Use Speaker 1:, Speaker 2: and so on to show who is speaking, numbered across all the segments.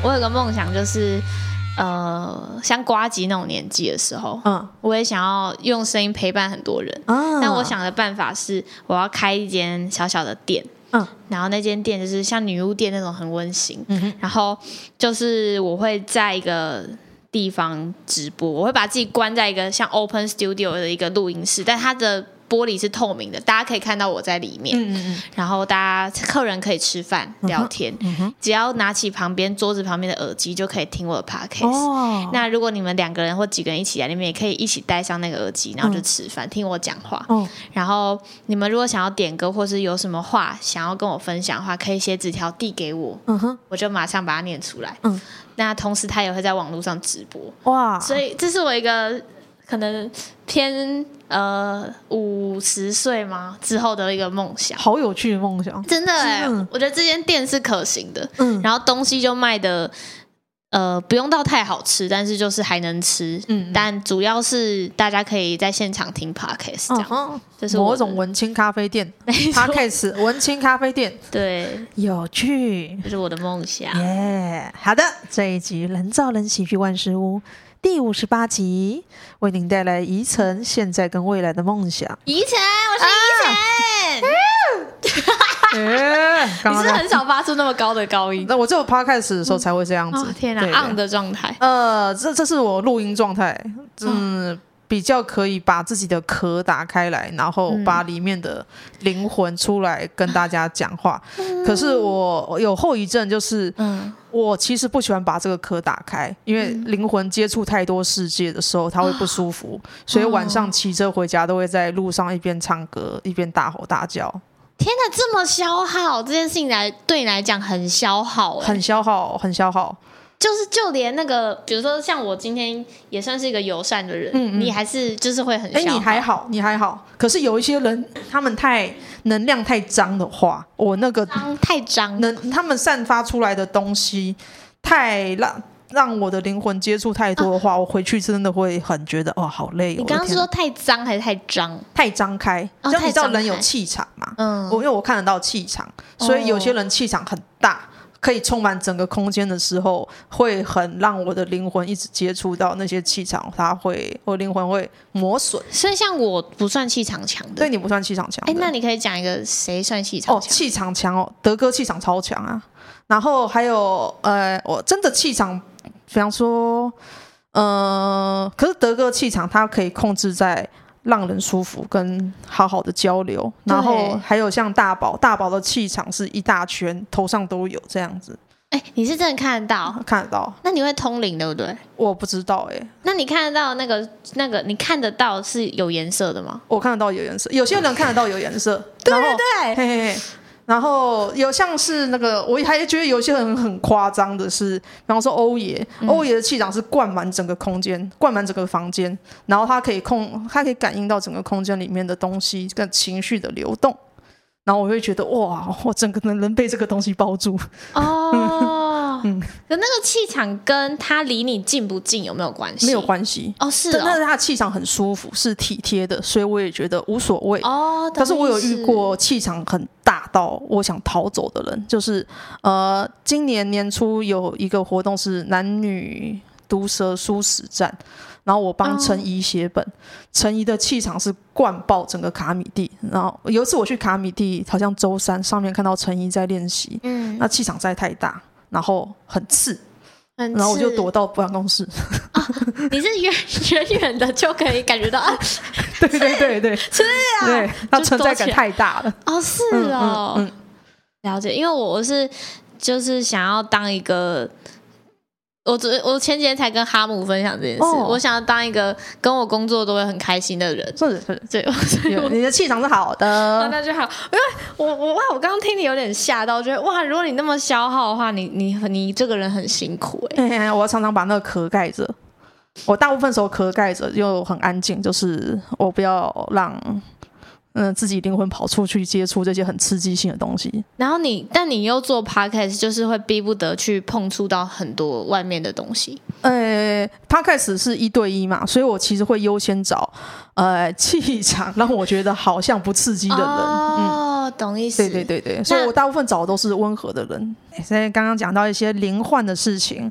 Speaker 1: 我有个梦想，就是呃，像瓜吉那种年纪的时候，嗯，我也想要用声音陪伴很多人。嗯，但我想的办法是，我要开一间小小的店。嗯，然后那间店就是像女巫店那种很温馨。嗯哼，然后就是我会在一个地方直播，我会把自己关在一个像 Open Studio 的一个录音室，但它的。玻璃是透明的，大家可以看到我在里面。嗯嗯，然后大家客人可以吃饭聊天，只要拿起旁边桌子旁边的耳机就可以听我的 podcast。哦，那如果你们两个人或几个人一起来，你们也可以一起戴上那个耳机，然后就吃饭，嗯、听我讲话。哦，然后你们如果想要点歌或是有什么话想要跟我分享的话，可以写纸条递给我。嗯哼，我就马上把它念出来。嗯，那同时他也会在网络上直播。哇，所以这是我一个。可能偏呃五十岁吗？之后的一个梦想，
Speaker 2: 好有趣的梦想，
Speaker 1: 真的哎、欸，我觉得这间店是可行的，嗯，然后东西就卖的呃不用到太好吃，但是就是还能吃，嗯，但主要是大家可以在现场听 podcast 这样，哦、这是
Speaker 2: 某种文青咖啡店，podcast 文青咖啡店，
Speaker 1: 对，
Speaker 2: 有趣，
Speaker 1: 这是我的梦想，
Speaker 2: 耶、yeah，好的，这一集人造人喜剧万事屋。第五十八集为您带来宜晨现在跟未来的梦想。
Speaker 1: 宜晨，我是宜晨。你是很少发出那么高的高音？
Speaker 2: 那我只有 podcast 的时候才会这样子。
Speaker 1: 嗯哦、天哪，on 的状态。
Speaker 2: 呃，这这是我录音状态。嗯。嗯比较可以把自己的壳打开来，然后把里面的灵魂出来跟大家讲话。嗯、可是我有后遗症，就是我其实不喜欢把这个壳打开，因为灵魂接触太多世界的时候，他会不舒服。所以晚上骑车回家都会在路上一边唱歌一边大吼大叫。
Speaker 1: 天哪，这么消耗这件事情来对你来讲很消耗、欸，
Speaker 2: 很消耗，很消耗。
Speaker 1: 就是就连那个，比如说像我今天也算是一个友善的人，嗯嗯，你还是就是会很。哎，
Speaker 2: 你还好，你还好。可是有一些人，他们太能量太脏的话，我那个
Speaker 1: 脏太脏，
Speaker 2: 能他们散发出来的东西太让让我的灵魂接触太多的话，啊，我回去真的会很觉得哦，好累。
Speaker 1: 你刚刚是说太脏还是太张？
Speaker 2: 太张开，哦，你知道人有气场嘛？嗯，我因为我看得到气场，所以有些人气场很大。可以充满整个空间的时候，会很让我的灵魂一直接触到那些气场，它会我灵魂会磨损。
Speaker 1: 所以像我不算气场强的，
Speaker 2: 对你不算气场强。
Speaker 1: 哎，那你可以讲一个谁算气场强？
Speaker 2: 哦，气场强哦，德哥气场超强啊。然后还有呃，我真的气场，比方说呃，可是德哥气场它可以控制在。让人舒服，跟好好的交流，然后还有像大宝，大宝的气场是一大圈，头上都有这样子。
Speaker 1: 哎，你是真的看得到？
Speaker 2: 看得到。
Speaker 1: 那你会通灵对不对？
Speaker 2: 我不知道哎。
Speaker 1: 那你看得到那个那个？你看得到是有颜色的吗？
Speaker 2: 我看得到有颜色，有些人看得到有颜色。
Speaker 1: 对 对对，
Speaker 2: 嘿嘿嘿。然后有像是那个，我还觉得有些人很夸张的是，比方说欧爷，欧爷的气场是灌满整个空间，灌满整个房间，然后他可以控，他可以感应到整个空间里面的东西跟情绪的流动，然后我会觉得哇，我整个人被这个东西包住
Speaker 1: 哦。嗯，可那个气场跟他离你近不近有没有关系？
Speaker 2: 没有关系
Speaker 1: 哦，是哦，
Speaker 2: 但是他的气场很舒服，是体贴的，所以我也觉得无所谓哦。可是我有遇过气场很大到我想逃走的人，就是呃，今年年初有一个活动是男女毒蛇殊死战，然后我帮陈怡写本，陈、哦、怡的气场是灌爆整个卡米蒂。然后有一次我去卡米蒂，好像周三上面看到陈怡在练习，嗯，那气场实在太大。然后很刺，很刺，然后我就躲到办公室。
Speaker 1: 啊、你是远远远的就可以感觉到啊？
Speaker 2: 对对对对，
Speaker 1: 是啊，
Speaker 2: 对，那存在感太大了。
Speaker 1: 哦，是哦，嗯，嗯，了解，因为我是就是想要当一个。我昨我前几天才跟哈姆分享这件事，哦、我想要当一个跟我工作都会很开心的人。
Speaker 2: 是是，对，所以你的气场是好的，
Speaker 1: 啊、那就好。因为我我哇，我刚刚听你有点吓到，觉得哇，如果你那么消耗的话，你你你这个人很辛苦哎、欸。
Speaker 2: 我常常把那个壳盖着，我大部分时候壳盖着又很安静，就是我不要让。嗯，自己灵魂跑出去接触这些很刺激性的东西，
Speaker 1: 然后你，但你又做 podcast，就是会逼不得去碰触到很多外面的东西。
Speaker 2: 呃，podcast 是一对一嘛，所以我其实会优先找呃气场让我觉得好像不刺激的人。哦，
Speaker 1: 哦，懂意思。
Speaker 2: 对对对对，所以我大部分找的都是温和的人。现在刚刚讲到一些灵幻的事情。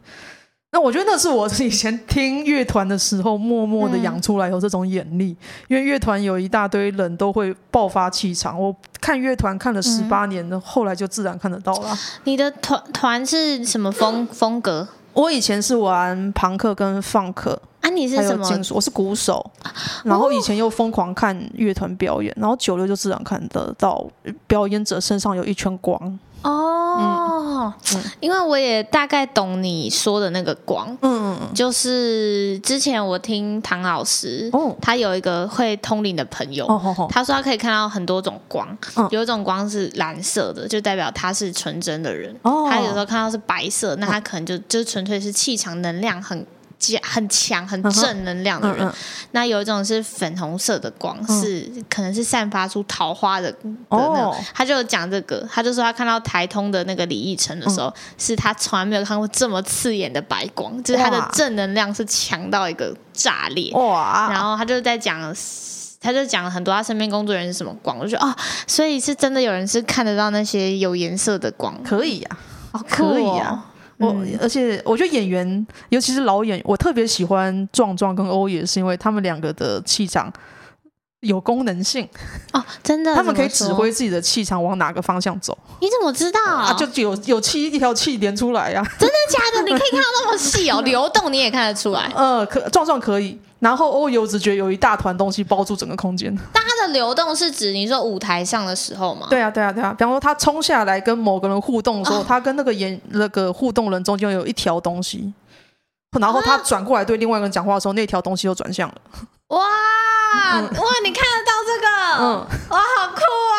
Speaker 2: 那我觉得那是我以前听乐团的时候，默默的养出来有这种眼力。嗯、因为乐团有一大堆人都会爆发气场，我看乐团看了十八年的，嗯、后来就自然看得到了。
Speaker 1: 你的团团是什么风风格？
Speaker 2: 我以前是玩朋克跟放克。
Speaker 1: 啊，你是什么？
Speaker 2: 我是鼓手。然后以前又疯狂看乐团表演，然后久了就自然看得到表演者身上有一圈光。
Speaker 1: 哦，嗯、因为我也大概懂你说的那个光，嗯，就是之前我听唐老师，哦，他有一个会通灵的朋友，哦哦哦、他说他可以看到很多种光，哦、有一种光是蓝色的，就代表他是纯真的人，哦，他有时候看到是白色，那他可能就就纯粹是气场能量很。很强、很正能量的人，嗯嗯、那有一种是粉红色的光，嗯、是可能是散发出桃花的的那他就讲这个，他就说他看到台通的那个李义成的时候，嗯、是他从来没有看过这么刺眼的白光，就是他的正能量是强到一个炸裂。哇！然后他就在讲，他就讲了很多他身边工作人员是什么光，我就觉得哦，所以是真的有人是看得到那些有颜色的光，
Speaker 2: 可以呀、啊，哦，可以呀。我而且我觉得演员，尤其是老演员，我特别喜欢壮壮跟欧也，是因为他们两个的气场有功能性
Speaker 1: 哦，真的，
Speaker 2: 他们可以指挥自己的气场往哪个方向走。
Speaker 1: 你怎么知道啊？
Speaker 2: 就有有气一条气连出来呀、啊？
Speaker 1: 真的假的？你可以看到那么细哦，流动你也看得出来？
Speaker 2: 呃，可壮壮可以。然后欧游只觉得有一大团东西包住整个空间。
Speaker 1: 但它的流动是指你说舞台上的时候吗？
Speaker 2: 对啊，对啊，对啊。比方说他冲下来跟某个人互动的时候，他、哦、跟那个演那个互动人中间有一条东西，然后他转过来对另外一个人讲话的时候，那条东西又转向了。哇、
Speaker 1: 嗯、哇，你看得到这个？嗯，哇，好酷哦！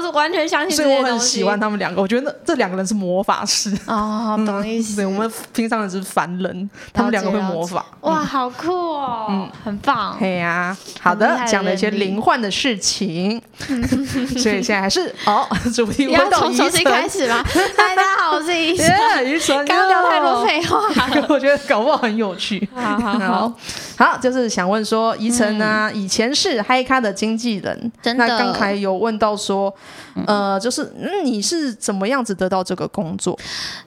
Speaker 1: 哎、嗯欸，我是完全相信。
Speaker 2: 所以我很喜欢他们两个，我觉得这两个人是魔法师
Speaker 1: 哦，懂意思。
Speaker 2: 对，我们平常人是凡人，他们两个会魔法。
Speaker 1: 哇，好酷哦！嗯，很棒。
Speaker 2: 对呀，好的，讲了一些灵幻的事情，所以现在还是哦，主题
Speaker 1: 要从重新开始吗？大家好，我是怡晨。
Speaker 2: 怡晨，
Speaker 1: 刚聊太多废话，
Speaker 2: 我觉得搞不好很有趣。
Speaker 1: 好好好，
Speaker 2: 好，就是想问说，怡晨呢，以前是嗨咖的经纪人，
Speaker 1: 真的。
Speaker 2: 那刚才有问到说，呃，就是你是怎么样子得到这个工作？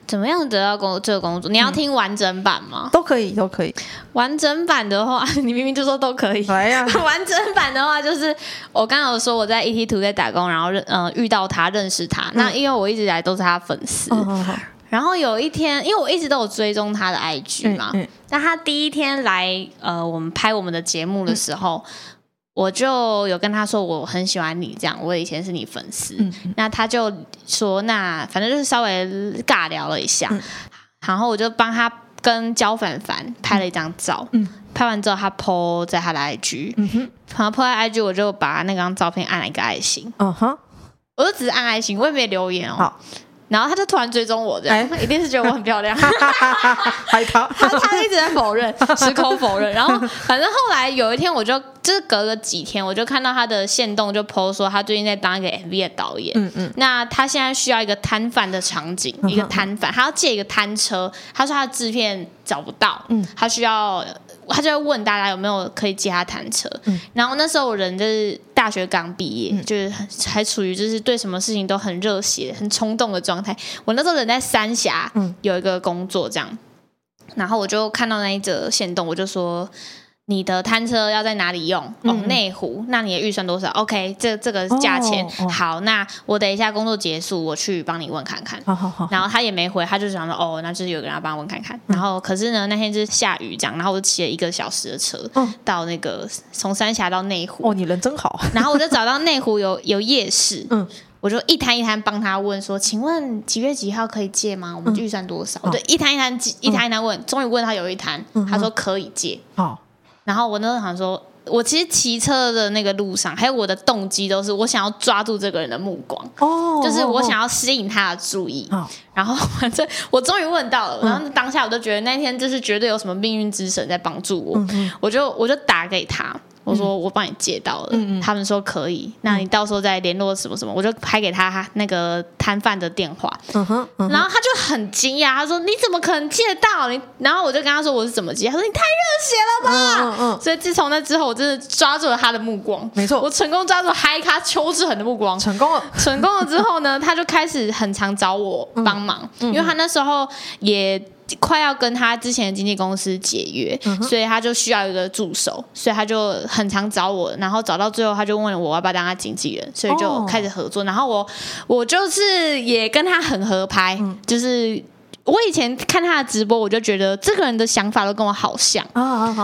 Speaker 1: 怎么样得到工这个工作？你要听完整版吗？
Speaker 2: 都可以，都可以。
Speaker 1: 完整版的话，你明明就说都可以。
Speaker 2: 来呀，
Speaker 1: 完整版的话就是我刚刚有说我在 ETtoday 打工，然后认呃遇到他，认识他。那因为我一直以来都是他粉丝。然后有一天，因为我一直都有追踪他的 IG 嘛，那他第一天来呃我们拍我们的节目的时候。我就有跟他说我很喜欢你这样，我以前是你粉丝，嗯、那他就说那反正就是稍微尬聊了一下，嗯、然后我就帮他跟焦凡凡拍了一张照，嗯、拍完之后他 po 在他的 IG，嗯哼，然后 po 在 IG 我就把那张照片按了一个爱心，嗯哼，我就只是按爱心，我也没留言哦。好然后他就突然追踪我，这样、欸、一定是觉得我很漂亮。他 他一直在否认，矢口否认。然后反正后来有一天，我就就是隔了几天，我就看到他的线动就 po 说他最近在当一个 MV 的导演。嗯嗯。那他现在需要一个摊贩的场景，一个摊贩，他要借一个摊车。他说他的制片找不到，嗯，他需要。他就会问大家有没有可以借他弹车，嗯、然后那时候我人就是大学刚毕业，嗯、就是还处于就是对什么事情都很热血、很冲动的状态。我那时候人在三峡，有一个工作这样，嗯、然后我就看到那一则线动，我就说。你的摊车要在哪里用？哦，内湖。那你的预算多少？OK，这这个价钱、哦、好。那我等一下工作结束，我去帮你问看看。好好好。然后他也没回，他就想说，哦，那就是有个人要帮我问看看。然后可是呢，那天就是下雨这样，然后我就骑了一个小时的车，到那个从三峡到内湖。
Speaker 2: 哦，你人真好。
Speaker 1: 然后我就找到内湖有有夜市，嗯，我就一摊一摊帮他问说，请问几月几号可以借吗？我们预算多少？对，一摊一摊一摊一摊问，终于问他有一摊，他说可以借。好。然后我那时候想说，我其实骑车的那个路上，还有我的动机都是我想要抓住这个人的目光，哦，就是我想要吸引他的注意。哦，然后反正我终于问到了，然后当下我就觉得那天就是绝对有什么命运之神在帮助我，嗯，我就我就打给他。我说我帮你借到了，他们说可以，那你到时候再联络什么什么，我就拍给他那个摊贩的电话，嗯哼，嗯哼。然后他就很惊讶，他说你怎么可能借到？你？然后我就跟他说我是怎么借，他说你太热血了吧，嗯嗯，所以自从那之后，我真的抓住了他的目光，没错，我成功抓住嗨咖邱志恒的目光，
Speaker 2: 成功了，
Speaker 1: 成功了之后呢，他就开始很常找我帮忙，因为他那时候也。快要跟他之前的经纪公司解约，嗯、所以他就需要一个助手，所以他就很常找我，然后找到最后他就问我要不要当他经纪人，所以就开始合作。哦、然后我我就是也跟他很合拍，嗯、就是。我以前看他的直播，我就觉得这个人的想法都跟我好像，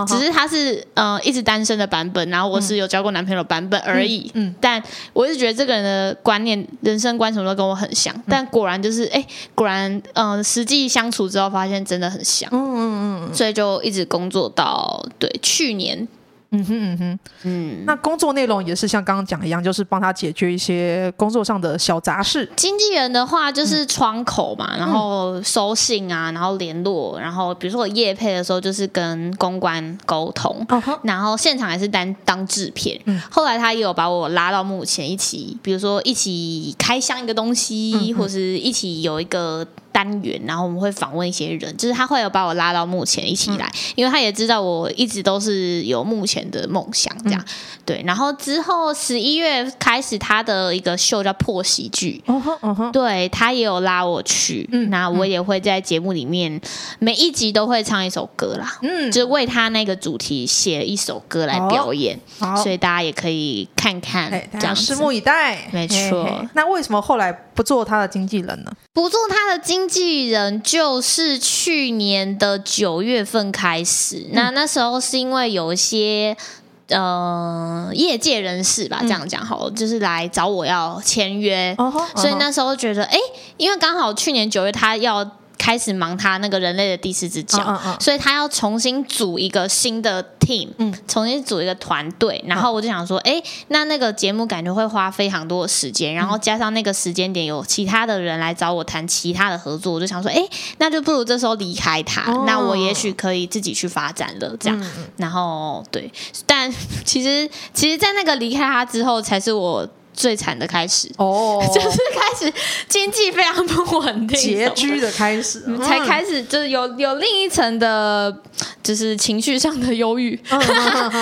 Speaker 1: 只是他是呃一直单身的版本，然后我是有交过男朋友的版本而已。嗯，但我一直觉得这个人的观念、人生观什么都跟我很像，但果然就是哎，果然嗯，实际相处之后发现真的很像。嗯嗯嗯，所以就一直工作到对去年。嗯哼嗯哼
Speaker 2: 嗯，那工作内容也是像刚刚讲一样，就是帮他解决一些工作上的小杂事。
Speaker 1: 经纪人的话就是窗口嘛，嗯、然后收信啊，然后联络，然后比如说我夜配的时候就是跟公关沟通，哦、然后现场也是担当制片。嗯、后来他也有把我拉到幕前一起，比如说一起开箱一个东西，或是一起有一个。单元，然后我们会访问一些人，就是他会有把我拉到幕前一起来，嗯、因为他也知道我一直都是有幕前的梦想，这样、嗯、对。然后之后十一月开始他的一个秀叫破喜剧，哦哦、对他也有拉我去，嗯、那我也会在节目里面每一集都会唱一首歌啦，嗯，就是为他那个主题写一首歌来表演，哦、所以大家也可以看看，这样
Speaker 2: 拭目以待。
Speaker 1: 没错。
Speaker 2: 那为什么后来不做他的经纪人呢？
Speaker 1: 不做他的经经纪人就是去年的九月份开始，嗯、那那时候是因为有一些呃业界人士吧，这样讲好了，嗯、就是来找我要签约，哦哦、所以那时候觉得，哎，因为刚好去年九月他要。开始忙他那个人类的第四只脚，uh, uh, uh. 所以他要重新组一个新的 team，嗯，重新组一个团队。然后我就想说，哎、uh. 欸，那那个节目感觉会花非常多的时间，然后加上那个时间点有其他的人来找我谈其他的合作，我就想说，哎、欸，那就不如这时候离开他，oh. 那我也许可以自己去发展了。这样，嗯、然后对，但其 实其实，在那个离开他之后，才是我。最惨的开始哦，oh, 就是开始经济非常不稳定，
Speaker 2: 拮据的开始，
Speaker 1: 才开始就是有有另一层的，就是情绪上的忧郁。对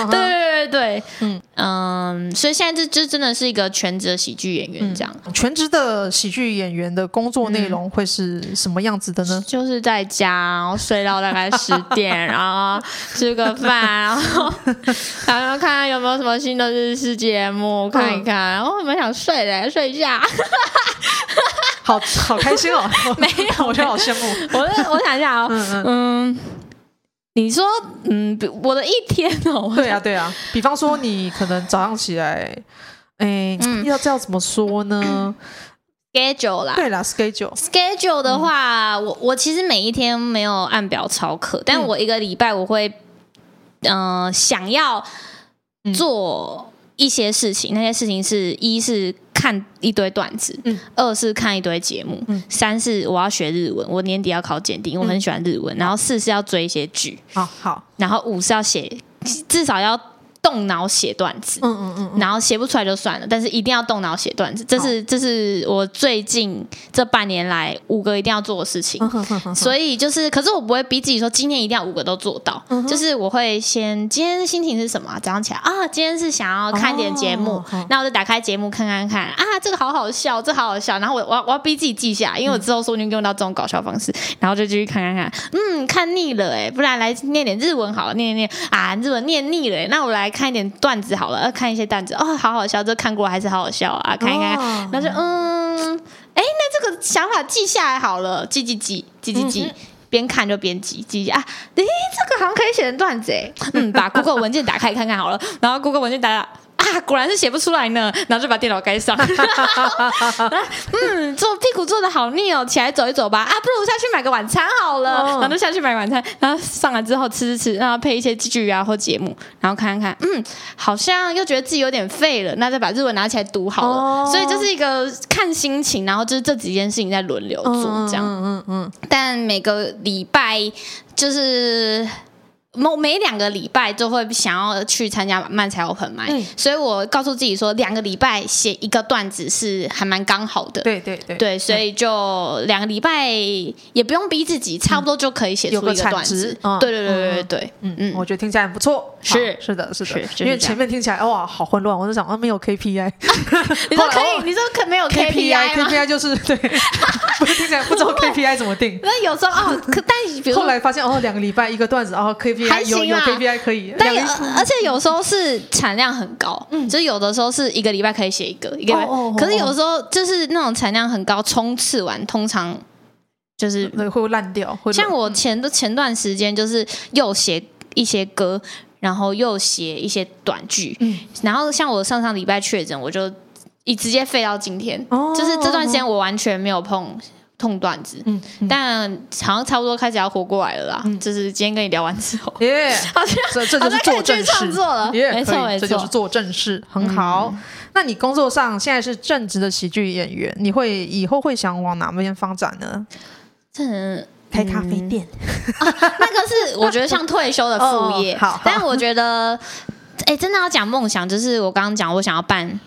Speaker 1: 对对对，嗯嗯，所以现在这这真的是一个全职的喜剧演员，这样、
Speaker 2: 嗯。全职的喜剧演员的工作内容会是什么样子的呢？
Speaker 1: 就是在家，然后睡到大概十点，然后吃个饭，然后 然后看看有没有什么新的日式节目看一看，然后。我想睡嘞，睡一下，
Speaker 2: 好好开心哦！没有，我觉得好羡慕。
Speaker 1: 我我想一下啊、哦，嗯，嗯你说，嗯，我的一天哦，
Speaker 2: 对啊，对啊。比方说，你可能早上起来，哎，嗯、要这样怎么说呢
Speaker 1: ？schedule 啦，
Speaker 2: 对啦，schedule。
Speaker 1: schedule 的话，嗯、我我其实每一天没有按表操课，但我一个礼拜我会，嗯、呃，想要做。一些事情，那些事情是一是看一堆段子，嗯，二是看一堆节目，嗯，三是我要学日文，我年底要考检定，我很喜欢日文，嗯、然后四是要追一些剧，好好，然后五是要写，至少要。动脑写段子，嗯嗯嗯，然后写不出来就算了，但是一定要动脑写段子，这是这是我最近这半年来五个一定要做的事情。所以就是，可是我不会逼自己说今天一定要五个都做到，就是我会先今天心情是什么？早上起来啊，今天是想要看点节目，那我就打开节目看看看啊，这个好好笑，这好好笑，然后我我我要逼自己记下，因为我之后说不定用到这种搞笑方式，然后就继续看看看，嗯，看腻了哎，不然来念点日文好了，念念念。啊，日文念腻了，那我来。看一点段子好了，呃看一些段子。哦，好好笑，这看过还是好好笑啊，看一看，哦、然后就嗯，哎，那这个想法记下来好了，记记记记记记，边、看就边记记记啊，诶，这个好像可以写成段子哎，嗯，把 Google 文件打开看看好了，然后 Google 文件打开。啊，果然是写不出来呢，然后就把电脑盖上。嗯，坐屁股坐的好腻哦，起来走一走吧。啊，不如下去买个晚餐好了。哦、然后就下去买晚餐，然后上来之后吃吃吃，然后配一些剧啊或节目，然后看看看，嗯，好像又觉得自己有点废了，那再把日文拿起来读好了。哦、所以就是一个看心情，然后就是这几件事情在轮流做这样。嗯嗯嗯。但每个礼拜就是。每每两个礼拜就会想要去参加漫才 open 麦，嗯，所以我告诉自己说，两个礼拜写一个段子是还蛮刚好的。
Speaker 2: 对对对，
Speaker 1: 对，所以就两个礼拜也不用逼自己，差不多就可以写出一个段子。嗯、对对对对对，
Speaker 2: 嗯嗯，我觉得听起来很不错。是是的是的，是是因为前面听起来哇好混乱，我就想啊没有 KPI。
Speaker 1: 你说可以？你说可没有 KPI？KPI
Speaker 2: 就是对，不是听起来不知道 KPI 怎么定。
Speaker 1: 那有时候哦，可但比如
Speaker 2: 后来发现哦，两个礼拜一个段子，哦 KPI 还行有有 KPI 可以。
Speaker 1: 但而且有时候是产量很高，嗯，就是有的时候是一个礼拜可以写一个，一个礼拜。可是有时候就是那种产量很高，冲刺完通常就是
Speaker 2: 会烂掉。
Speaker 1: 像我前的前段时间就是又写一些歌，然后又写一些短剧，嗯，然后像我上上礼拜确诊，我就一直接废到今天，就是这段时间我完全没有碰。痛段子，嗯，但好像差不多开始要活过来了啦。就是今天跟你聊完之后，耶，好像
Speaker 2: 这这就是做正事
Speaker 1: 了，没错没错，
Speaker 2: 这就是做正事，很好。那你工作上现在是正职的喜剧演员，你会以后会想往哪边发展呢？
Speaker 1: 这
Speaker 2: 开咖啡店，
Speaker 1: 那个是我觉得像退休的副业。好，但我觉得，哎，真的要讲梦想，就是我刚刚讲，我想要办。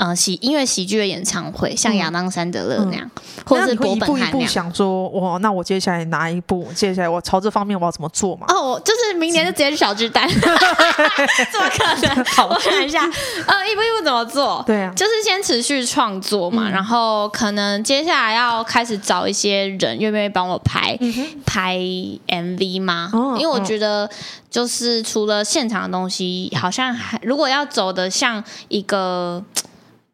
Speaker 1: 呃，喜音乐喜剧的演唱会，像亚当·山德勒那样，或者是伯本汉那样。会一步一步想
Speaker 2: 说，哇，那我接下来哪一步？接下来我朝这方面我要怎么做嘛？
Speaker 1: 哦，就是明年就直接去小巨蛋，怎么可能？好我想一下，呃，一步一步怎么做？
Speaker 2: 对啊，
Speaker 1: 就是先持续创作嘛，嗯、然后可能接下来要开始找一些人，愿不愿意帮我拍、嗯、拍 MV 吗？哦、因为我觉得，就是除了现场的东西，好像还如果要走的像一个。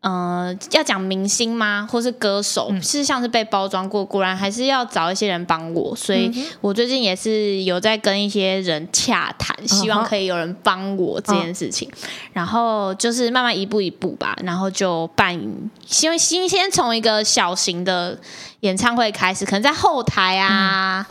Speaker 1: 呃，要讲明星吗？或是歌手？是像是被包装过，果然还是要找一些人帮我。所以我最近也是有在跟一些人洽谈，希望可以有人帮我这件事情。然后就是慢慢一步一步吧，然后就办，因为新先从一个小型的演唱会开始，可能在后台啊，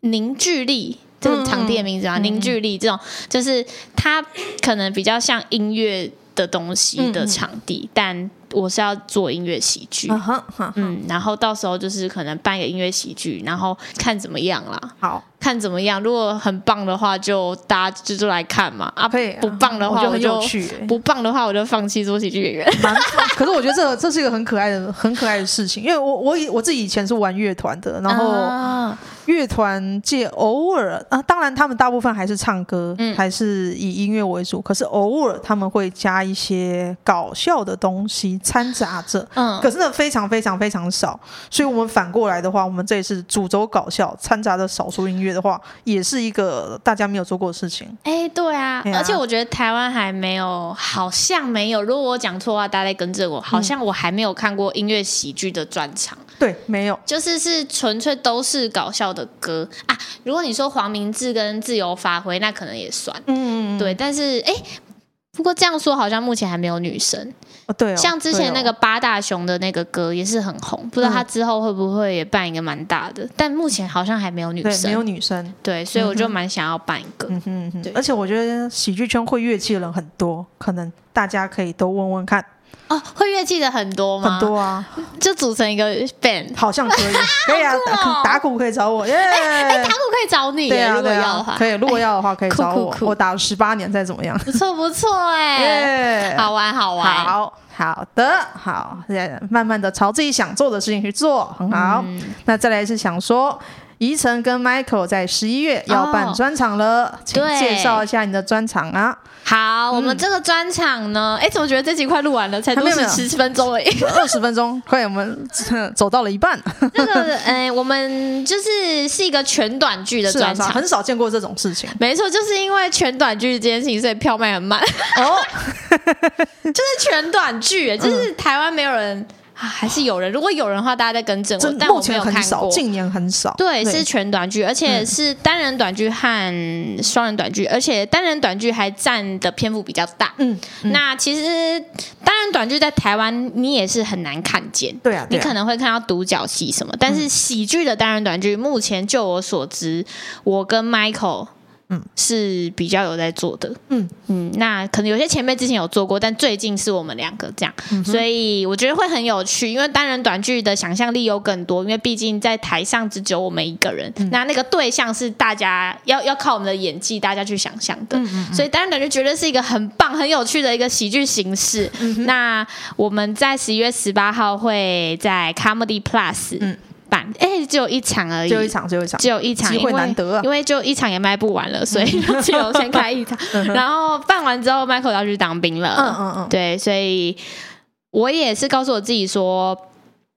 Speaker 1: 凝聚力这个场地的名字啊，凝聚力这种，就是它可能比较像音乐的东西的场地，但。我是要做音乐喜剧，uh uh. 嗯，然后到时候就是可能办一个音乐喜剧，然后看怎么样啦。好，看怎么样，如果很棒的话，就大家就就来看嘛。啊，不不棒的话，我就不棒的话，我就放弃做喜剧演员。
Speaker 2: 可是我觉得这这是一个很可爱的、很可爱的事情，因为我我以我自己以前是玩乐团的，然后。Uh 乐团界偶尔啊，当然他们大部分还是唱歌，嗯、还是以音乐为主。可是偶尔他们会加一些搞笑的东西掺杂着，嗯，可是呢非常非常非常少。所以我们反过来的话，我们这一次主轴搞笑掺杂着少数音乐的话，也是一个大家没有做过的事情。
Speaker 1: 哎，对啊，啊而且我觉得台湾还没有，好像没有。如果我讲错的话，大家跟着我。好像我还没有看过音乐喜剧的专场。
Speaker 2: 对，没有，
Speaker 1: 就是是纯粹都是搞笑的歌。啊。如果你说黄明志跟自由发挥，那可能也算，嗯，对。但是哎，不过这样说好像目前还没有女生。
Speaker 2: 哦，对哦，
Speaker 1: 像之前那个八大熊的那个歌也是很红，哦、不知道他之后会不会也办一个蛮大的，嗯、但目前好像还没有女生，
Speaker 2: 没有女生，
Speaker 1: 对，所以我就蛮想要办一个，嗯哼，
Speaker 2: 嗯对。而且我觉得喜剧圈会乐器的人很多，可能大家可以都问问看。
Speaker 1: 哦，会乐器的很多吗？
Speaker 2: 很多啊，
Speaker 1: 就组成一个 band，
Speaker 2: 好像可以，可以啊，打鼓可以找我，耶！
Speaker 1: 哎，打鼓可以找你，对啊，如果要的话，
Speaker 2: 可以，如果要的话可以找我，我打了十八年，再怎么样？
Speaker 1: 不错不错，哎，好玩好玩，
Speaker 2: 好好的好，慢慢的朝自己想做的事情去做，很好。那再来是想说，怡晨跟 Michael 在十一月要办专场了，请介绍一下你的专场啊。
Speaker 1: 好，我们这个专场呢，哎，怎么觉得这集快录完了？才录十十分钟而已，
Speaker 2: 二十分钟，快，我们走到了一半。
Speaker 1: 这个，哎，我们就是是一个全短剧的专场，
Speaker 2: 很少见过这种事情。
Speaker 1: 没错，就是因为全短剧这件事情，所以票卖很慢。哦，就是全短剧，就是台湾没有人。啊，还是有人。如果有人的话，大家在更正我。但我没有看过，
Speaker 2: 近年很少。
Speaker 1: 对，是全短剧，而且是单人短剧和双人短剧，而且单人短剧还占的篇幅比较大。嗯，那其实单人短剧在台湾你也是很难看见。
Speaker 2: 对啊，
Speaker 1: 你可能会看到独角戏什么，但是喜剧的单人短剧，目前就我所知，我跟 Michael。嗯，是比较有在做的，嗯。嗯，那可能有些前辈之前有做过，但最近是我们两个这样，嗯、所以我觉得会很有趣，因为单人短剧的想象力有更多，因为毕竟在台上只有我们一个人，嗯、那那个对象是大家要要靠我们的演技，大家去想象的，所以单人短剧绝对是一个很棒、很有趣的一个喜剧形式。嗯、那我们在十一月十八号会在 Comedy Plus，嗯。办哎，只有一场而已，
Speaker 2: 只有一场，只有一场，
Speaker 1: 只有一场，机会难得啊！因为就一场也卖不完了，所以 只有先开一场。然后办完之后，Michael 要去当兵了。嗯嗯嗯，对，所以我也是告诉我自己说，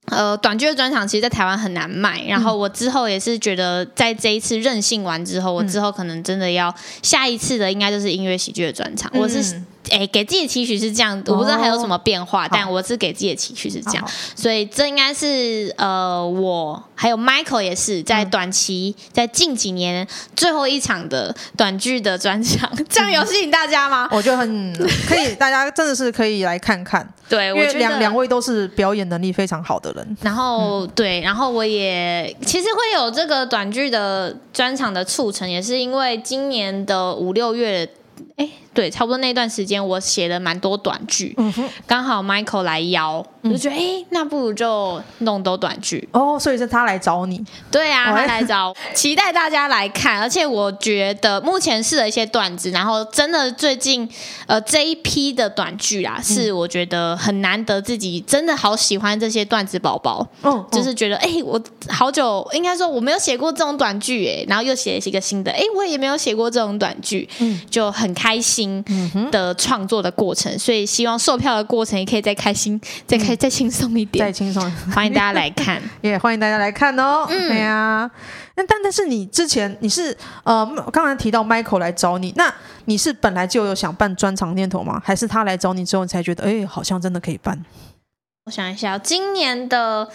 Speaker 1: 呃，短剧的专场其实，在台湾很难卖。然后我之后也是觉得，在这一次任性完之后，我之后可能真的要下一次的，应该就是音乐喜剧的专场。我是。哎，给自己的期许是这样，我不知道还有什么变化，哦、但我是给自己的期许是这样，所以这应该是呃，我还有 Michael 也是在短期，嗯、在近几年最后一场的短剧的专场，这样有吸引大家吗？
Speaker 2: 我觉得很 可以，大家真的是可以来看看。
Speaker 1: 对，因为
Speaker 2: 两两位都是表演能力非常好的人。
Speaker 1: 然后、嗯、对，然后我也其实会有这个短剧的专场的促成，也是因为今年的五六月。哎，对，差不多那段时间我写了蛮多短剧，嗯、哼。刚好 Michael 来邀，我就觉得哎，那不如就弄都短剧。
Speaker 2: 哦，所以是他来找你，
Speaker 1: 对啊，他来找，期待大家来看，而且我觉得目前试了一些段子，然后真的最近呃这一批的短剧啊，是我觉得很难得自己真的好喜欢这些段子宝宝，嗯，就是觉得哎，我好久应该说我没有写过这种短剧哎，然后又写了一个新的，哎，我也没有写过这种短剧，嗯，就很开。开心的创作的过程，所以希望售票的过程也可以再开心，再开再轻松一点，
Speaker 2: 再轻松。
Speaker 1: 欢迎大家来看，
Speaker 2: 也欢迎大家来看哦。嗯，对啊。那但但是你之前你是呃，刚才提到 Michael 来找你，那你是本来就有想办专场念头吗？还是他来找你之后你才觉得，哎，好像真的可以办？
Speaker 1: 我想一下，今年的。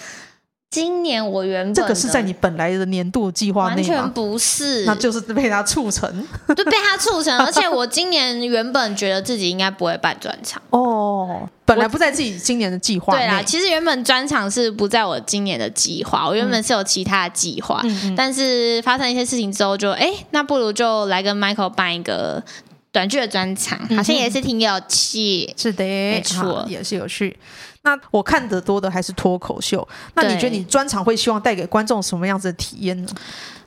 Speaker 1: 今年我原本
Speaker 2: 这个是在你本来的年度计划内吗？
Speaker 1: 完全不是，
Speaker 2: 那就是被他促成，
Speaker 1: 就被他促成。而且我今年原本觉得自己应该不会办专场
Speaker 2: 哦，本来不在自己今年的计划。
Speaker 1: 对啦，其实原本专场是不在我今年的计划，我原本是有其他的计划，嗯、但是发生一些事情之后就，就哎，那不如就来跟 Michael 办一个短剧的专场，好像也是挺有趣。
Speaker 2: 是的，没错，也是有趣。那我看得多的还是脱口秀。那你觉得你专场会希望带给观众什么样子的体验呢？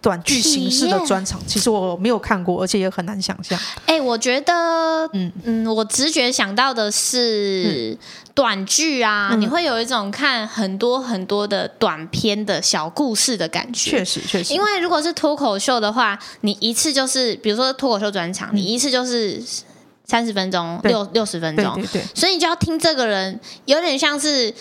Speaker 2: 短剧形式的专场，其实我没有看过，而且也很难想象。
Speaker 1: 哎、欸，我觉得，嗯嗯，我直觉想到的是短剧啊，嗯、你会有一种看很多很多的短片的小故事的感觉。确实，确实。因为如果是脱口秀的话，你一次就是，比如说脱口秀专场，你一次就是。三十分钟，六六十分钟，对对对，所以你就要听这个人，有点像是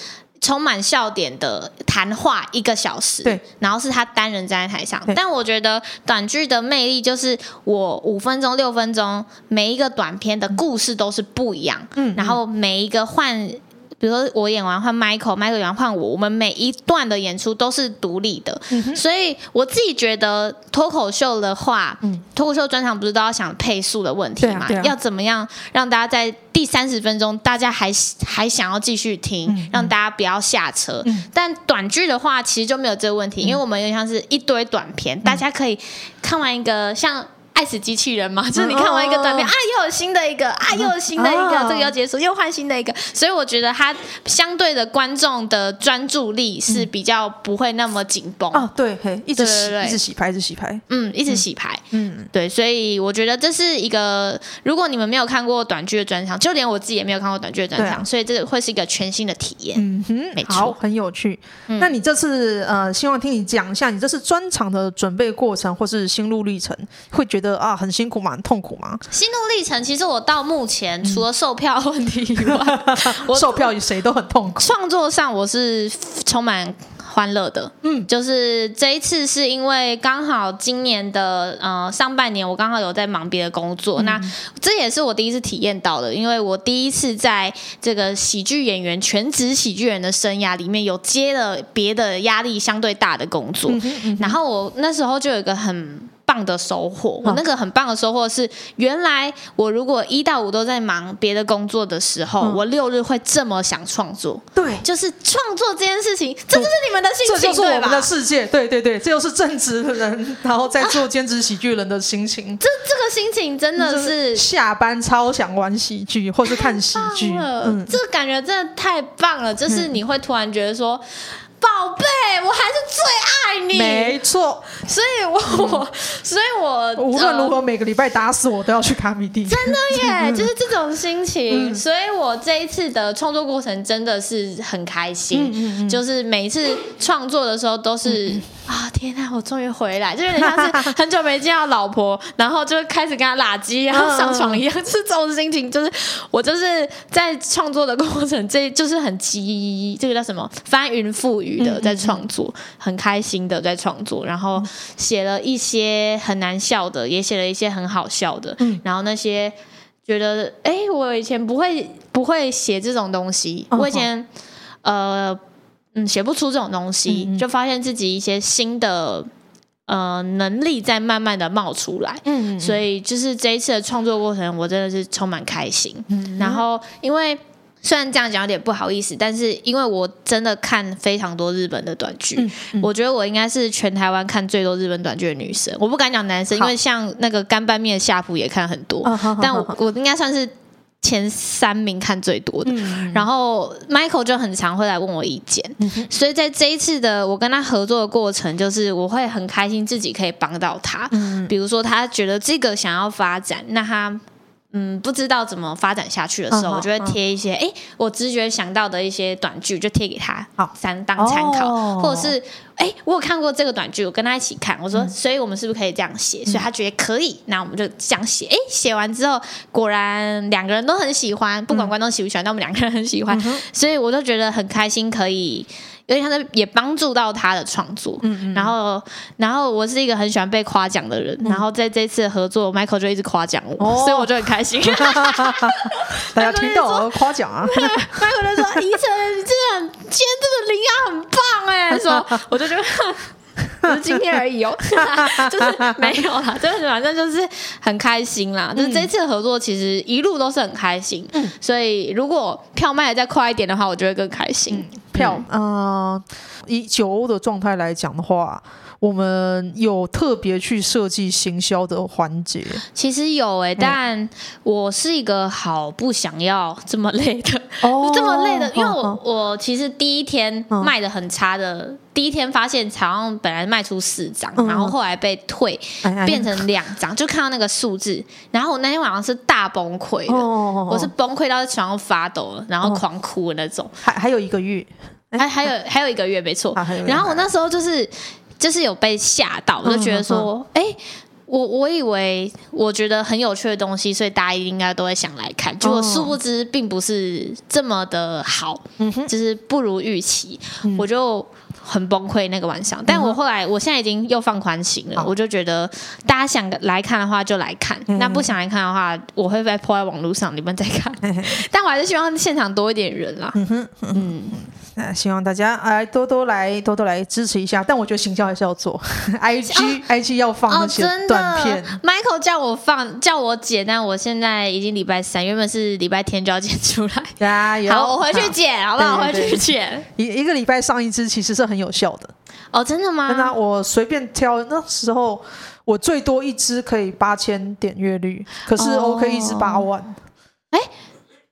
Speaker 1: 充满笑点的谈话一个小时，对，然后是他单人站在台上。但我觉得短剧的魅力就是，我五分钟、六分钟，每一个短片的故事都是不一样，嗯，然后每一个换。比如说我演完换 Michael，Michael 演完换我，我们每一段的演出都是独立的，嗯、所以我自己觉得脱口秀的话，嗯、脱口秀专场不是都要想配速的问题嘛？啊啊、要怎么样让大家在第三十分钟，大家还还想要继续听，嗯、让大家不要下车？嗯、但短剧的话，其实就没有这个问题，嗯、因为我们有点像是一堆短片，嗯、大家可以看完一个像。爱死机器人嘛，就是你看完一个短片，啊，又有新的一个，啊，又有新的一个，这个要结束，又换新的一个，所以我觉得它相对的观众的专注力是比较不会那么紧绷。
Speaker 2: 哦，对，嘿，一直洗，一直洗牌，一直洗牌，
Speaker 1: 嗯，一直洗牌，嗯，对，所以我觉得这是一个，如果你们没有看过短剧的专场，就连我自己也没有看过短剧的专场，所以这个会是一个全新的体验。嗯哼，没错，
Speaker 2: 很有趣。那你这次呃，希望听你讲一下你这次专场的准备过程或是心路历程，会觉得。啊，很辛苦吗？很痛苦吗？
Speaker 1: 心路历程，其实我到目前除了售票问题以外，
Speaker 2: 售票与谁都很痛苦。
Speaker 1: 创作上我是充满欢乐的，嗯，就是这一次是因为刚好今年的呃上半年我刚好有在忙别的工作，嗯、那这也是我第一次体验到的，因为我第一次在这个喜剧演员全职喜剧人的生涯里面有接了别的压力相对大的工作，嗯嗯、然后我那时候就有一个很。棒的收获。我那个很棒的收获是，原来我如果一到五都在忙别的工作的时候，我六日会这么想创作。
Speaker 2: 对，
Speaker 1: 就是创作这件事情，这就是你们的心情，
Speaker 2: 这就是我们的世界。对对对，这就是正直的人，然后在做兼职喜剧人的心情。
Speaker 1: 这这个心情真的是
Speaker 2: 下班超想玩喜剧，或是看喜剧。
Speaker 1: 嗯，这个感觉真的太棒了，就是你会突然觉得说。宝贝，我还是最爱你。
Speaker 2: 没错，
Speaker 1: 所以我，我、嗯，所以我
Speaker 2: 无论如何、呃、每个礼拜打死我都要去卡米蒂。
Speaker 1: 真的耶，就是这种心情。嗯、所以我这一次的创作过程真的是很开心，就是每一次创作的时候都是。嗯啊天呐，我终于回来，就有点像是很久没见到老婆，然后就开始跟他拉鸡，然后上床一样，是这种心情。就是我就是在创作的过程，这就是很急，这个叫什么翻云覆雨的在创作，很开心的在创作，然后写了一些很难笑的，也写了一些很好笑的，然后那些觉得哎，我以前不会不会写这种东西，我以前呃。嗯，写不出这种东西，嗯嗯，就发现自己一些新的呃能力在慢慢的冒出来。嗯，嗯，所以就是这一次的创作过程，我真的是充满开心。然后因为虽然这样讲有点不好意思，但是因为我真的看非常多日本的短剧，嗯嗯，我觉得我应该是全台湾看最多日本短剧的女生。我不敢讲男生，因为像那个干拌面夏普也看很多，但我我应该算是。前三名看最多的，嗯、然后 Michael 就很常会来问我意见，嗯、所以在这一次的我跟他合作的过程，就是我会很开心自己可以帮到他。嗯、比如说他觉得这个想要发展，那他。嗯，不知道怎么发展下去的时候，uh 我就会贴一些，哎、uh 我直觉想到的一些短剧，就贴给他，好，三当参考，oh. 或者是，哎、欸，我有看过这个短剧，我跟他一起看，我说，嗯、所以我们是不是可以这样写？所以他觉得可以，那我们就这样写，哎、欸，写完之后，果然两个人都很喜欢，不管观众喜不喜欢，但我们两个人很喜欢，嗯、所以我都觉得很开心，可以。因为他的也帮助到他的创作，嗯嗯，然后然后我是一个很喜欢被夸奖的人，嗯、然后在这次合作，Michael 就一直夸奖我，哦、所以我就很开心。
Speaker 2: 大家听到我夸奖啊，
Speaker 1: Michael 就说：“怡晨，你真的很，今天这个灵感很棒哎。”说，我就觉得只是今天而已哦，就是没有啦，就是反正就是很开心啦。嗯、就是这次合作其实一路都是很开心，嗯、所以如果票卖的再快一点的话，我就会更开心。嗯票，嗯、以九欧的状态来讲的话，我们有特别去设计行销的环节。其实有哎、欸，但我是一个好不想要这么累的，哦、这么累的，因为我、哦、我其实第一天卖的很差的，哦、第一天发现好像本来卖出四张，嗯、然后后来被退，变成两张，就看到那个数字，然后我那天晚上是大崩溃的，哦、我是崩溃到在床上发抖了，然后狂哭的那种。还还有一个月。还还有还有一个月没错，然后我那时候就是就是有被吓到，我就觉得说，哎，我我以为我觉得很有趣的东西，所以大家应该都会想来看，结果殊不知并不是这么的好，就是不如预期，我就很崩溃那个晚上。但我后来我现在已经又放宽心了，我就觉得大家想来看的话就来看，那不想来看的话，我会再 po 在网络上，你们再看。但我还是希望现场多一点人啦，嗯哼，嗯。那希望大家哎多多来多多来支持一下，但我觉得行销还是要做，IG、哦、IG 要放那些短片。哦、Michael 叫我放叫我剪，但我现在已经礼拜三，原本是礼拜天就要 剪出来。加油！好，我回去剪，好，好不好？我回去剪。一一个礼拜上一支其实是很有效的。哦，真的吗？那我随便挑，那时候我最多一支可以八千点阅率，可是 OK 一支八万。哎、哦。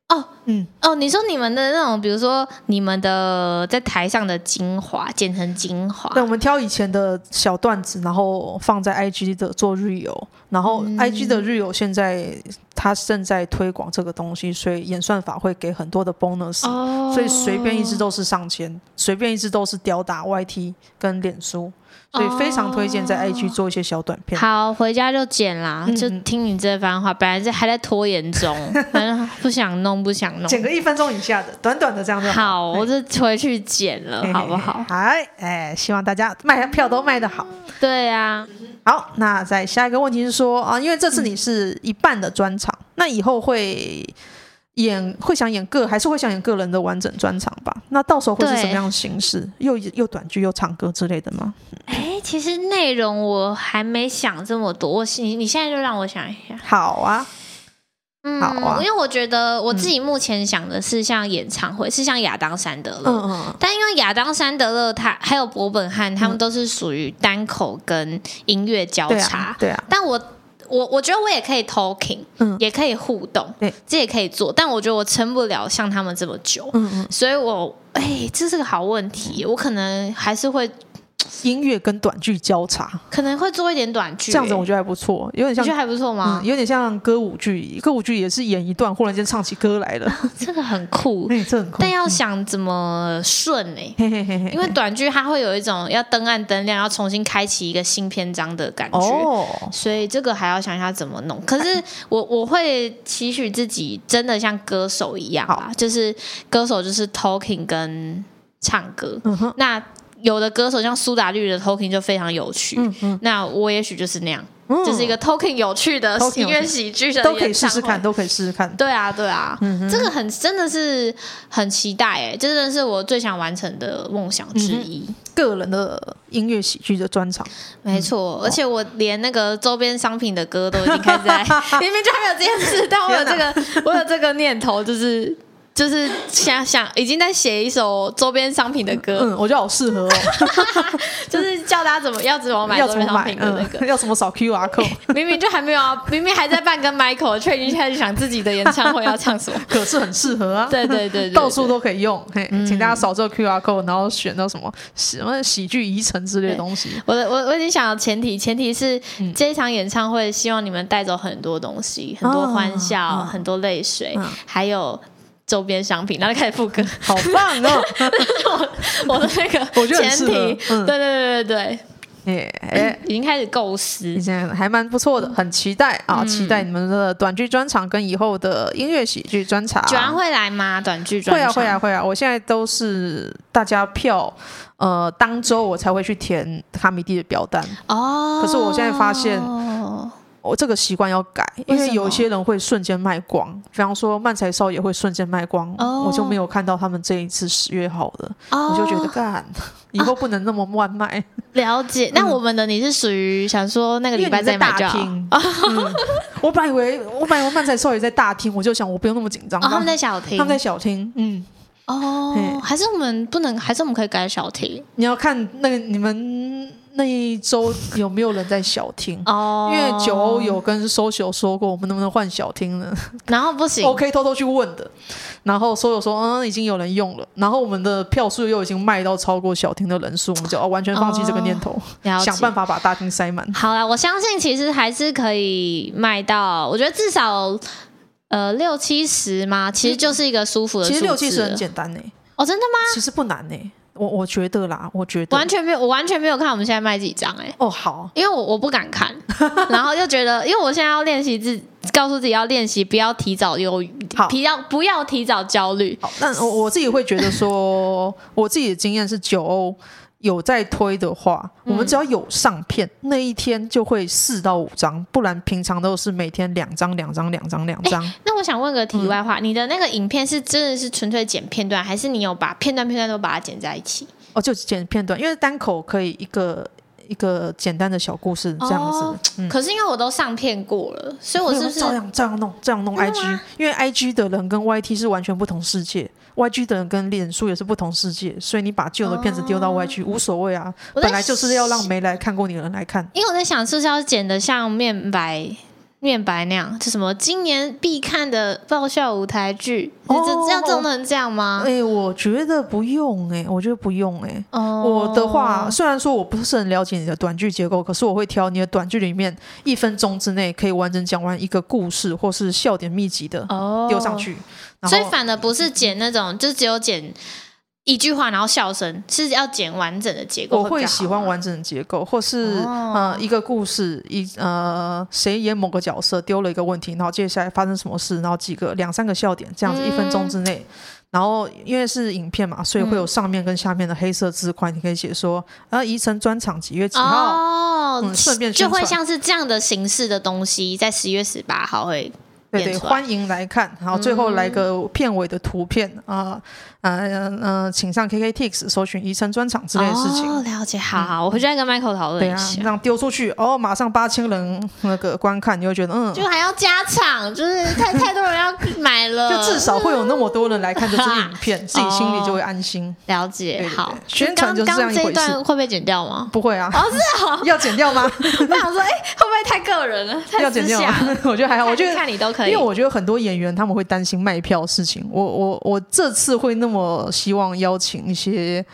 Speaker 1: 哦，嗯，哦，你说你们的那种，比如说你们的在台上的精华剪成精华，对，我们挑以前的小段子，然后放在 IG 的做 Real，然后 IG 的 Real 现在他正在推广这个东西，所以演算法会给很多的 bonus，哦，所以随便一支都是上千，随便一支都是吊打 YT 跟脸书。所以非常推荐在 IG 做一些小短片。好，回家就剪啦，嗯、就听你这番话。本来是还在拖延中，反正不想弄，不想弄。剪个一分钟以下的，短短的这样就好。好，我就回去剪了，好不好？哎哎，希望大家卖票都卖得好。对呀、啊，好，那再下一个问题是说啊，因为这次你是一半的专场，嗯、那以后会。演会想演个还是会想演个人的完整专场吧？那到时候会是什么样的形式？又又短剧又唱歌之类的吗？哎，其实内容我还没想这么多，我你你现在就让我想一下。
Speaker 2: 好啊。
Speaker 1: 嗯，好啊，因为我觉得我自己目前想的是像演唱会，嗯、是像亚当·山德勒，嗯嗯，但因为亚当·山德勒他还有伯本汉，他们都是属于单口跟音乐交叉，
Speaker 2: 对啊，对啊，
Speaker 1: 但我我我觉得我也可以 talking，嗯，也可以互动，对，这也可以做，但我觉得我撑不了像他们这么久，嗯嗯，所以我哎，这是个好问题，我可能还是会。
Speaker 2: 音乐跟短剧交叉，
Speaker 1: 可能会做一点短剧，
Speaker 2: 这样子我觉得还不错，有点像，
Speaker 1: 你觉得还不错吗？
Speaker 2: 嗯，有点像歌舞剧，歌舞剧也是演一段，忽然间唱起歌来了，
Speaker 1: 这个很酷，
Speaker 2: 哎，这很酷，
Speaker 1: 但要想怎么顺哎，因为短剧它会有一种要灯暗灯亮，要重新开启一个新篇章的感觉，哦，所以这个还要想一下怎么弄。可是我我会期许自己真的像歌手一样啊，就是歌手就是 talking 跟唱歌，嗯哼，那。有的歌手像苏打绿的 talking 就非常有趣，嗯嗯，那我也许就是那样，嗯、就是一个 talking 有趣的音乐喜剧的，
Speaker 2: 都可以试试看，都可以试试看。
Speaker 1: 对啊，对啊，这个很真的是很期待哎，这真的是我最想完成的梦想之一。嗯、
Speaker 2: 个人的音乐喜剧的专场，
Speaker 1: 没错，嗯、而且我连那个周边商品的歌都已经开始在，明明就还没有这件事，但我有这个，我有这个念头，就是。就是想想已经在写一首周边商品的歌，
Speaker 2: 嗯，我觉得好适合哦。
Speaker 1: 就是叫大家怎么要怎么买周边商品的那个，
Speaker 2: 要什么扫 QR code。
Speaker 1: 明明就还没有啊，明明还在办跟 Michael，却已经开始想自己的演唱会要唱什么。
Speaker 2: 可是很适合啊，
Speaker 1: 对对对，
Speaker 2: 到处都可以用。嘿，请大家扫这个 QR code，然后选到什么什么喜剧遗产之类的东西。
Speaker 1: 我的我我已经想到前提，前提是这一场演唱会希望你们带走很多东西，很多欢笑，很多泪水，还有。周边商品，然后就开始副歌，
Speaker 2: 好棒哦！
Speaker 1: 我我的那个 前提，对对对对对，
Speaker 2: 哎
Speaker 1: 已经开始构思，
Speaker 2: 现在还蛮不错的，很期待啊！期待你们的短剧专场跟以后的音乐喜剧专场。
Speaker 1: 居然会来吗？短剧专场
Speaker 2: 会啊会啊会啊！我现在都是大家票，呃，当周我才会去填卡米蒂的表单哦。可是我现在发现。我这个习惯要改，因为有些人会瞬间卖光，比方说漫才少爷会瞬间卖光，我就没有看到他们这一次十月好的，我就觉得干，以后不能那么慢卖。
Speaker 1: 了解，那我们的你是属于想说那个礼拜在大厅，
Speaker 2: 我本来以为我本来以为漫才少爷在大厅，我就想我不用那么紧张，
Speaker 1: 他们在小厅，
Speaker 2: 他们在小厅，嗯，
Speaker 1: 哦，还是我们不能，还是我们可以改小厅？
Speaker 2: 你要看那个你们。那一周有没有人在小厅？哦，因为九欧有跟 social 说过，我们能不能换小厅呢？
Speaker 1: 然后不行
Speaker 2: ，OK，偷偷去问的。然后 social 说，嗯，已经有人用了。然后我们的票数又已经卖到超过小厅的人数，我们就哦完全放弃这个念头，哦、想办法把大厅塞满。
Speaker 1: 好啦，我相信其实还是可以卖到，我觉得至少呃六七十嘛，其实就是一个舒服的。
Speaker 2: 其实六七十很简单呢。
Speaker 1: 哦，真的吗？
Speaker 2: 其实不难呢。我我觉得啦，我觉得
Speaker 1: 完全没有，我完全没有看我们现在卖几张哎。
Speaker 2: 哦，好，
Speaker 1: 因为我我不敢看，然后又觉得，因为我现在要练习自，告诉自己要练习，不要提早忧郁，好，不要不要提早焦虑。
Speaker 2: 好，那我我自己会觉得说，我自己的经验是九欧。有在推的话，我们只要有上片，嗯、那一天就会四到五张，不然平常都是每天两张、两张、两张、两张。
Speaker 1: 那我想问个题外话，嗯、你的那个影片是真的是纯粹剪片段，还是你有把片段片段都把它剪在一起？
Speaker 2: 哦，就剪片段，因为单口可以一个。一个简单的小故事这样子，哦嗯、
Speaker 1: 可是因为我都上片过了，所以我是不是
Speaker 2: 照样照样弄这样弄 IG？因为 IG 的人跟 YT 是完全不同世界，YG 的人跟脸书也是不同世界，所以你把旧的片子丢到 YG、哦、无所谓啊，本来就是要让没来看过你的人来看。
Speaker 1: 因为我在想，是不是要剪得像面白？面白那样，就什么今年必看的爆笑舞台剧，这要做成这样吗？
Speaker 2: 哎、欸，我觉得不用哎、欸，我觉得不用哎、欸。哦，我的话虽然说我不是很了解你的短剧结构，可是我会挑你的短剧里面一分钟之内可以完整讲完一个故事，或是笑点密集的丢上去。哦、
Speaker 1: 所以反而不是剪那种，就只有剪。一句话，然后笑声是要剪完整的结构。
Speaker 2: 我会喜欢完整的结构，或是、哦、呃一个故事，一呃谁演某个角色丢了一个问题，然后接下来发生什么事，然后几个两三个笑点，这样子一分钟之内。嗯、然后因为是影片嘛，所以会有上面跟下面的黑色字块，嗯、你可以写说呃，宜城专场几月几号，哦，嗯、顺便
Speaker 1: 就会像是这样的形式的东西，在十月十八号会。
Speaker 2: 对对，欢迎来看，然后最后来个片尾的图片啊、嗯呃，嗯嗯，请上 KKTix 搜寻宜晨专场之类的事情。
Speaker 1: 哦，了解，好好，我回去再跟 Michael 讨论一下。
Speaker 2: 这样丢出去，哦，马上八千人那个观看，你会觉得嗯，
Speaker 1: 就还要加场，就是太 太多人要买了，
Speaker 2: 就至少会有那么多人来看这支影片，自己心里就会安心。
Speaker 1: 了解，好，
Speaker 2: 宣传就是这样一回事。
Speaker 1: 会不会剪掉吗？
Speaker 2: 不会啊。
Speaker 1: 哦，是哦，
Speaker 2: 要剪掉吗？
Speaker 1: 我想说，哎，会不会太个人了？
Speaker 2: 要剪掉吗？我觉得还好，我觉得
Speaker 1: 看你都可以，
Speaker 2: 因为我觉得很多演员他们会担心卖票事情。我我我这次会那么希望。邀请一些，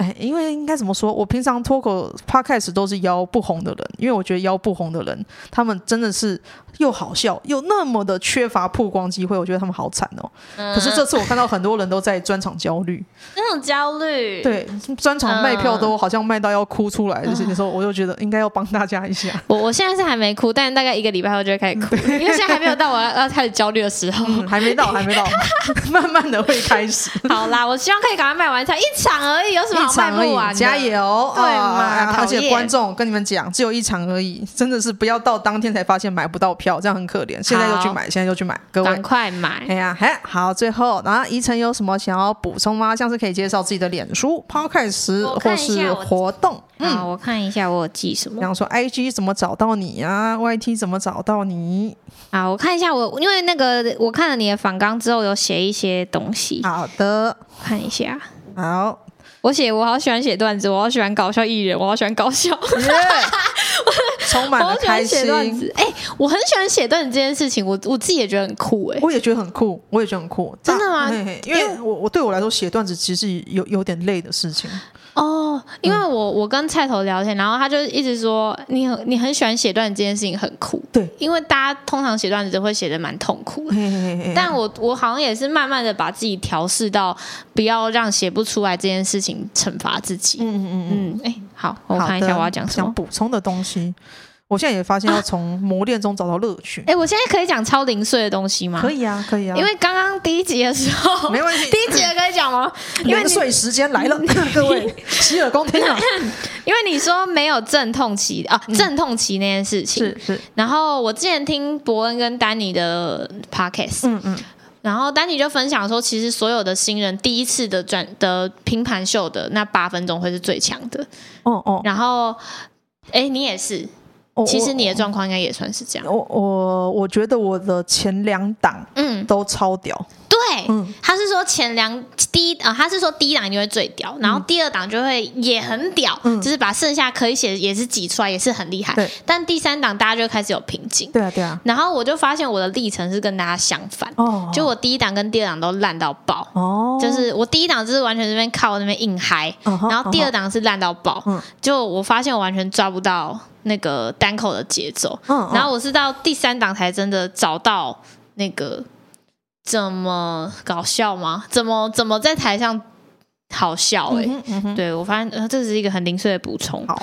Speaker 2: 哎，因为应该怎么说？我平常脱口 podcast 都是腰不红的人，因为我觉得腰不红的人，他们真的是。又好笑又那么的缺乏曝光机会，我觉得他们好惨哦。嗯、可是这次我看到很多人都在专场焦虑，
Speaker 1: 那种焦虑，
Speaker 2: 对，专场卖票都好像卖到要哭出来的时候，我就觉得应该要帮大家一下。
Speaker 1: 我我现在是还没哭，但大概一个礼拜后就会开始哭，因为现在还没有到我要要开始焦虑的时候，
Speaker 2: 嗯、还没到，还没到，慢慢的会开始。
Speaker 1: 好啦，我希望可以赶快卖完，才一场而已，有什么好卖不完？
Speaker 2: 加油，
Speaker 1: 对嘛？
Speaker 2: 啊、而且观众跟你们讲，只有一场而已，真的是不要到当天才发现买不到票，这样很可怜。现在就去买，现在就去买，各位
Speaker 1: 赶快买！
Speaker 2: 哎呀，嘿，好，最后，然后宜晨有什么想要补充吗？像是可以介绍自己的脸书、Podcast 或是活动。
Speaker 1: 嗯，我看一下我有记什么。
Speaker 2: 比方说，IG 怎么找到你呀？YT 怎么找到你？
Speaker 1: 啊，我看一下我，因为那个我看了你的访纲之后，有写一些东西。
Speaker 2: 好的，
Speaker 1: 看一下。
Speaker 2: 好，
Speaker 1: 我写，我好喜欢写段子，我好喜欢搞笑艺人，我好喜欢搞笑。
Speaker 2: 充满了开心。
Speaker 1: 哎、欸，我很喜欢写段子这件事情，我我自己也觉得很酷哎、欸。
Speaker 2: 我也觉得很酷，我也觉得很酷。
Speaker 1: 真的吗？
Speaker 2: 因为我我对我来说写段子其实有有点累的事情。
Speaker 1: 哦，因为我我跟菜头聊天，然后他就一直说你很你很喜欢写段子这件事情很酷。
Speaker 2: 对，
Speaker 1: 因为大家通常写段子都会写的蛮痛苦的，嘿嘿嘿，但我我好像也是慢慢的把自己调试到不要让写不出来这件事情惩罚自己。嗯嗯嗯嗯，哎、欸，好，我看一下我要讲什么
Speaker 2: 想补充的东西。我现在也发现要从磨练中找到乐趣。
Speaker 1: 哎、我现在可以讲超零碎的东西吗？
Speaker 2: 可以啊，可以啊。
Speaker 1: 因为刚刚第一集的时候，
Speaker 2: 没问题。
Speaker 1: 第一集的可以讲吗？
Speaker 2: 零碎时间来了，各位洗耳恭听啊。
Speaker 1: 因为你说没有阵痛期啊，阵痛期那件事情、
Speaker 2: 嗯、是是。
Speaker 1: 然后我之前听伯恩跟丹尼的 podcast，嗯嗯，然后丹尼就分享说，其实所有的新人第一次的转的拼盘秀的那八分钟会是最强的。哦哦。然后，哎，你也是。其实你的状况应该也算是这样。
Speaker 2: 我我我觉得我的前两档嗯都超屌。嗯、
Speaker 1: 他是说前两第一啊、呃，他是说第一档就会最屌，然后第二档就会也很屌，嗯、就是把剩下可以写也是挤出来，也是很厉害。对。但第三档大家就开始有瓶颈。对啊对啊。然后我就发现我的历程是跟大家相反。哦。就我第一档跟第二档都烂到爆。哦。就是我第一档就是完全这边靠那边硬嗨，哦、然后第二档是烂到爆。嗯。就我发现我完全抓不到。那个单口的节奏，嗯、然后我是到第三档才真的找到那个怎么搞笑吗？怎么怎么在台上好笑、欸？哎、嗯嗯，对我发现呃，这是一个很零碎的补充。好，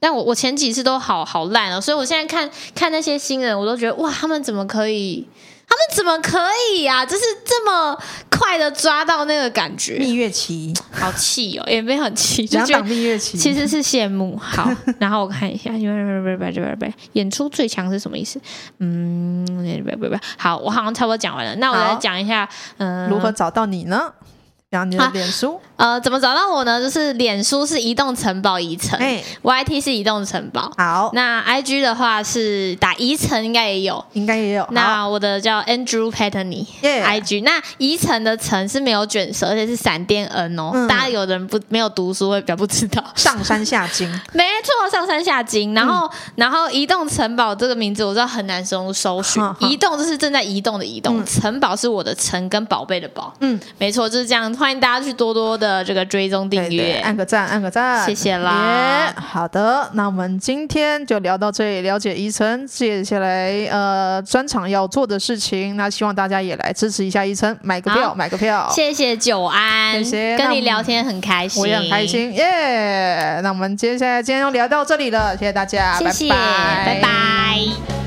Speaker 1: 但我我前几次都好好烂哦，所以我现在看看那些新人，我都觉得哇，他们怎么可以？他们怎么可以呀、啊？就是这么快的抓到那个感觉。
Speaker 2: 蜜月期，
Speaker 1: 好气哦，也没很气，就觉得
Speaker 2: 蜜月期
Speaker 1: 其实是羡慕。好，然后我看一下，演出最强是什么意思？嗯，好，我好像差不多讲完了。那我来讲一下，嗯，
Speaker 2: 如何找到你呢？然后你的脸书、
Speaker 1: 啊，呃，怎么找到我呢？就是脸书是移动城堡宜晨，哎，YT 是移动城堡。
Speaker 2: 好，
Speaker 1: 那 IG 的话是打宜城，应该也有，
Speaker 2: 应该也有。
Speaker 1: 那我的叫 Andrew Patney，IG。那宜城的城是没有卷舌，而且是闪电 N 哦。嗯、大家有的人不没有读书会比较不知道。
Speaker 2: 上山下京，
Speaker 1: 没错，上山下京。然后，嗯、然后移动城堡这个名字我知道很难搜搜寻。呵呵移动就是正在移动的移动，嗯、城堡是我的城跟宝贝的宝。嗯，没错，就是这样。欢迎大家去多多的这个追踪订阅，
Speaker 2: 按个赞，按个赞，
Speaker 1: 谢谢啦。
Speaker 2: Yeah, 好的，那我们今天就聊到这里，了解宜晨接下来呃专场要做的事情。那希望大家也来支持一下宜晨，买个票，好买个票。
Speaker 1: 谢谢久安，谢谢，跟你聊天很开心，
Speaker 2: 我也很开心耶。Yeah, 那我们接下来今天就聊到这里了，谢谢大家，
Speaker 1: 谢谢，
Speaker 2: 拜拜。
Speaker 1: 拜拜。